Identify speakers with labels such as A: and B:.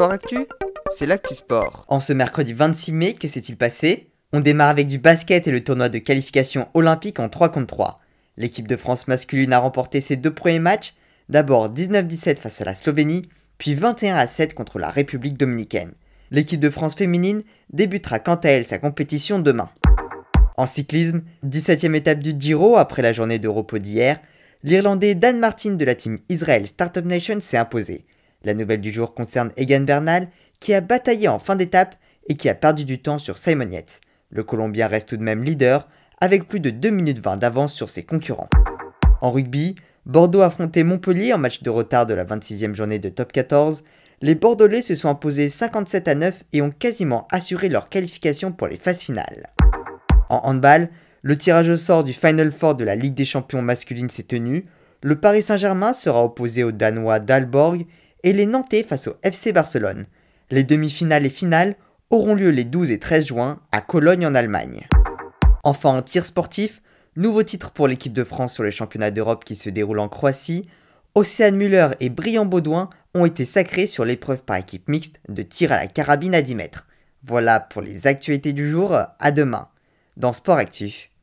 A: Sport Actu, c'est l'actu sport.
B: En ce mercredi 26 mai, que s'est-il passé? On démarre avec du basket et le tournoi de qualification olympique en 3 contre 3. L'équipe de France masculine a remporté ses deux premiers matchs, d'abord 19-17 face à la Slovénie, puis 21-7 contre la République dominicaine. L'équipe de France féminine débutera quant à elle sa compétition demain. En cyclisme, 17ème étape du Giro après la journée de repos d'hier, l'Irlandais Dan Martin de la team Israel Startup Nation s'est imposé. La nouvelle du jour concerne Egan Bernal, qui a bataillé en fin d'étape et qui a perdu du temps sur Simon Yates. Le Colombien reste tout de même leader, avec plus de 2 minutes 20 d'avance sur ses concurrents. En rugby, Bordeaux a affronté Montpellier en match de retard de la 26e journée de top 14. Les Bordelais se sont imposés 57 à 9 et ont quasiment assuré leur qualification pour les phases finales. En handball, le tirage au sort du Final Four de la Ligue des champions masculine s'est tenu. Le Paris Saint-Germain sera opposé aux Danois d'Alborg et les Nantais face au FC Barcelone. Les demi-finales et finales auront lieu les 12 et 13 juin à Cologne en Allemagne. Enfin en tir sportif, nouveau titre pour l'équipe de France sur les championnats d'Europe qui se déroulent en Croatie. Océane Muller et Brian Baudouin ont été sacrés sur l'épreuve par équipe mixte de tir à la carabine à 10 mètres. Voilà pour les actualités du jour, à demain dans Sport Actif.